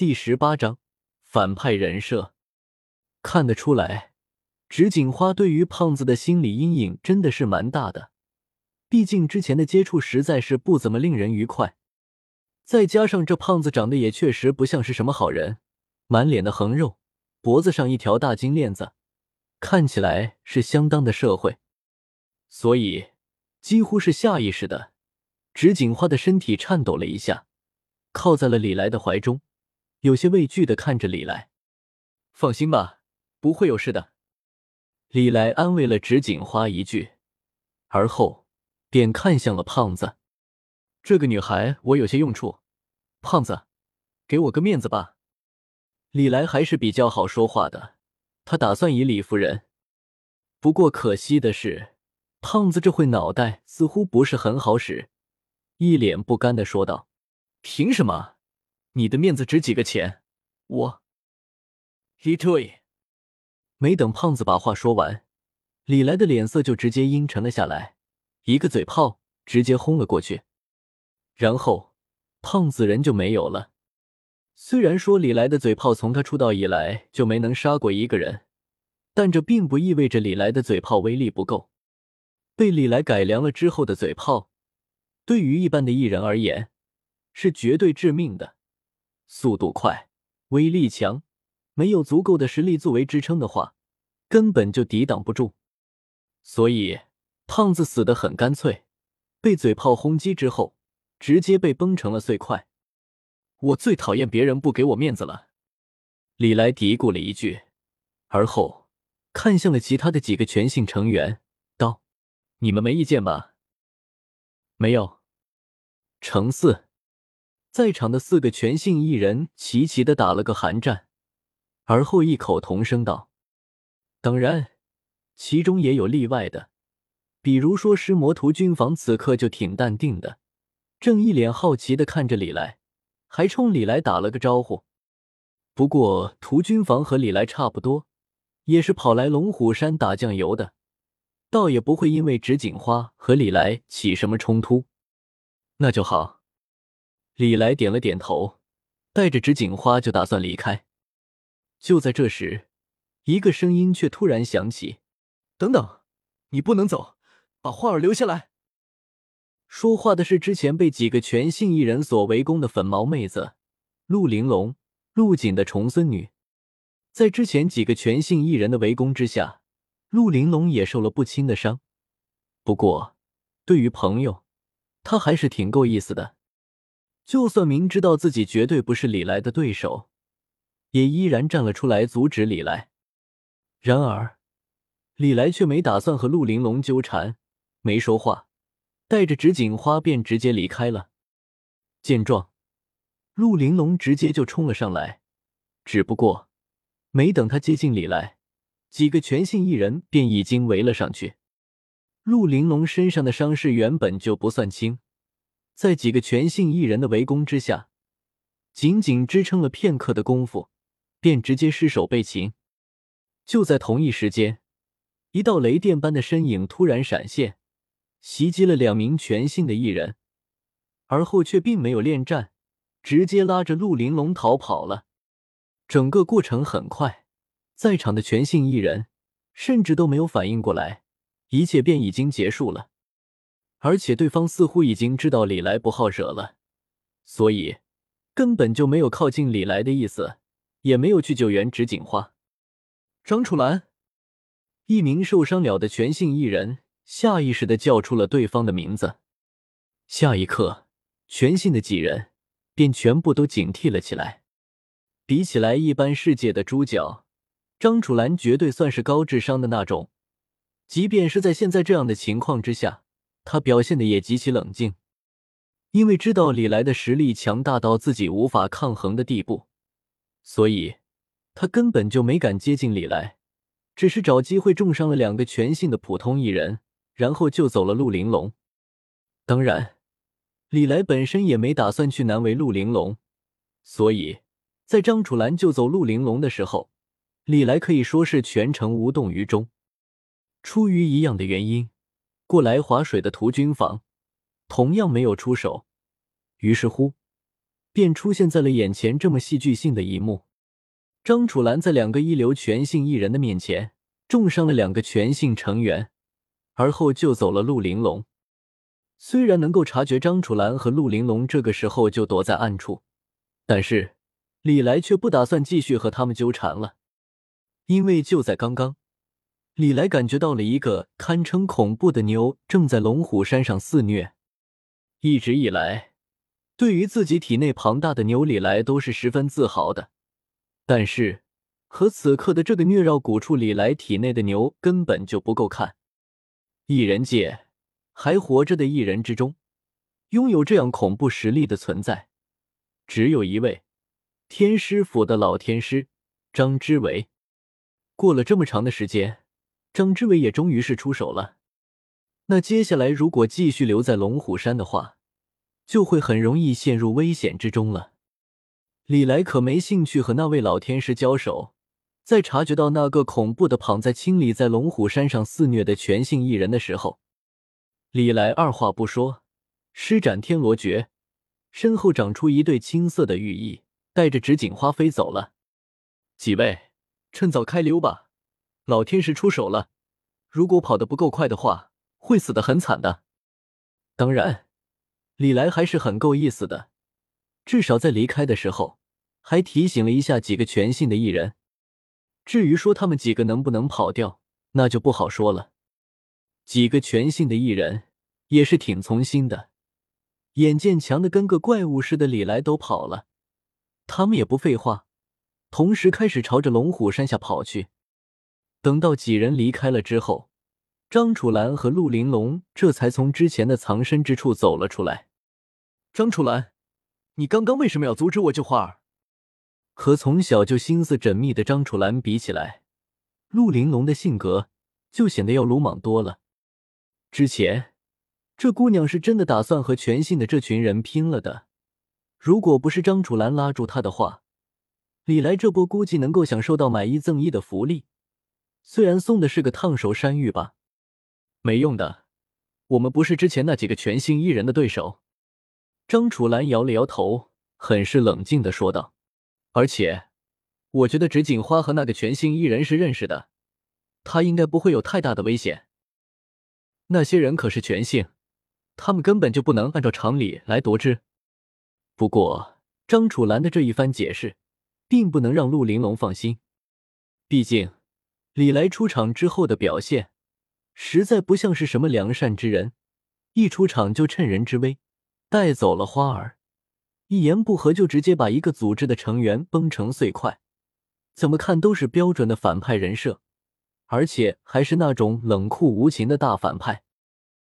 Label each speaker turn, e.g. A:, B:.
A: 第十八章反派人设。看得出来，直锦花对于胖子的心理阴影真的是蛮大的。毕竟之前的接触实在是不怎么令人愉快，再加上这胖子长得也确实不像是什么好人，满脸的横肉，脖子上一条大金链子，看起来是相当的社会。所以几乎是下意识的，直锦花的身体颤抖了一下，靠在了李来的怀中。有些畏惧的看着李来，放心吧，不会有事的。李来安慰了直锦花一句，而后便看向了胖子。这个女孩我有些用处，胖子，给我个面子吧。李来还是比较好说话的，他打算以理服人。不过可惜的是，胖子这会脑袋似乎不是很好使，一脸不甘的说道：“凭什么？”你的面子值几个钱？我一对。没等胖子把话说完，李来的脸色就直接阴沉了下来，一个嘴炮直接轰了过去，然后胖子人就没有了。虽然说李来的嘴炮从他出道以来就没能杀过一个人，但这并不意味着李来的嘴炮威力不够。被李来改良了之后的嘴炮，对于一般的艺人而言，是绝对致命的。速度快，威力强，没有足够的实力作为支撑的话，根本就抵挡不住。所以胖子死的很干脆，被嘴炮轰击之后，直接被崩成了碎块。我最讨厌别人不给我面子了，李来嘀咕了一句，而后看向了其他的几个全信成员，道：“你们没意见吧？”没有。程四。在场的四个全姓艺人齐齐的打了个寒战，而后异口同声道：“当然，其中也有例外的，比如说尸魔图军房，此刻就挺淡定的，正一脸好奇的看着李来，还冲李来打了个招呼。不过图军房和李来差不多，也是跑来龙虎山打酱油的，倒也不会因为纸锦花和李来起什么冲突。那就好。”李来点了点头，带着纸锦花就打算离开。就在这时，一个声音却突然响起：“等等，你不能走，把花儿留下来。”说话的是之前被几个全姓艺人所围攻的粉毛妹子陆玲珑，陆锦的重孙女。在之前几个全姓艺人的围攻之下，陆玲珑也受了不轻的伤。不过，对于朋友，她还是挺够意思的。就算明知道自己绝对不是李来的对手，也依然站了出来阻止李来。然而，李来却没打算和陆玲珑纠缠，没说话，带着纸锦花便直接离开了。见状，陆玲珑直接就冲了上来，只不过没等他接近李来，几个全信艺人便已经围了上去。陆玲珑身上的伤势原本就不算轻。在几个全信艺人的围攻之下，仅仅支撑了片刻的功夫，便直接失手被擒。就在同一时间，一道雷电般的身影突然闪现，袭击了两名全信的艺人，而后却并没有恋战，直接拉着陆玲珑逃跑了。整个过程很快，在场的全信艺人甚至都没有反应过来，一切便已经结束了。而且对方似乎已经知道李来不好惹了，所以根本就没有靠近李来的意思，也没有去救援纸锦花。张楚岚，一名受伤了的全信艺人下意识的叫出了对方的名字，下一刻，全信的几人便全部都警惕了起来。比起来一般世界的主角，张楚岚绝对算是高智商的那种，即便是在现在这样的情况之下。他表现的也极其冷静，因为知道李来的实力强大到自己无法抗衡的地步，所以他根本就没敢接近李来，只是找机会重伤了两个全信的普通艺人，然后救走了陆玲珑。当然，李来本身也没打算去难为陆玲珑，所以在张楚岚救走陆玲珑的时候，李来可以说是全程无动于衷。出于一样的原因。过来划水的屠军房同样没有出手，于是乎，便出现在了眼前这么戏剧性的一幕：张楚岚在两个一流全性艺人的面前重伤了两个全性成员，而后救走了陆玲珑。虽然能够察觉张楚岚和陆玲珑这个时候就躲在暗处，但是李来却不打算继续和他们纠缠了，因为就在刚刚，李来感觉到了一个堪称恐怖的牛正在龙虎山上肆虐。一直以来，对于自己体内庞大的牛，李来都是十分自豪的，但是和此刻的这个虐绕蛊处李来体内的牛根本就不够看，异人界。还活着的艺人之中，拥有这样恐怖实力的存在，只有一位天师府的老天师张之维。过了这么长的时间，张之维也终于是出手了。那接下来如果继续留在龙虎山的话，就会很容易陷入危险之中了。李来可没兴趣和那位老天师交手。在察觉到那个恐怖的躺在清理在龙虎山上肆虐的全性艺人的时候。李来二话不说，施展天罗诀，身后长出一对青色的羽翼，带着纸锦花飞走了。几位，趁早开溜吧！老天使出手了，如果跑得不够快的话，会死得很惨的。当然，李来还是很够意思的，至少在离开的时候还提醒了一下几个全信的艺人。至于说他们几个能不能跑掉，那就不好说了。几个全信的艺人也是挺从心的，眼见强的跟个怪物似的，李来都跑了，他们也不废话，同时开始朝着龙虎山下跑去。等到几人离开了之后，张楚岚和陆玲珑这才从之前的藏身之处走了出来。张楚岚，你刚刚为什么要阻止我救花儿？和从小就心思缜密的张楚岚比起来，陆玲珑的性格就显得要鲁莽多了。之前，这姑娘是真的打算和全信的这群人拼了的。如果不是张楚岚拉住她的话，李来这波估计能够享受到买一赠一的福利。虽然送的是个烫手山芋吧，没用的。我们不是之前那几个全新一人的对手。张楚岚摇了摇头，很是冷静的说道：“而且，我觉得纸锦花和那个全新一人是认识的，他应该不会有太大的危险。”那些人可是全性，他们根本就不能按照常理来夺之。不过张楚岚的这一番解释，并不能让陆玲珑放心。毕竟李来出场之后的表现，实在不像是什么良善之人。一出场就趁人之危带走了花儿，一言不合就直接把一个组织的成员崩成碎块，怎么看都是标准的反派人设。而且还是那种冷酷无情的大反派。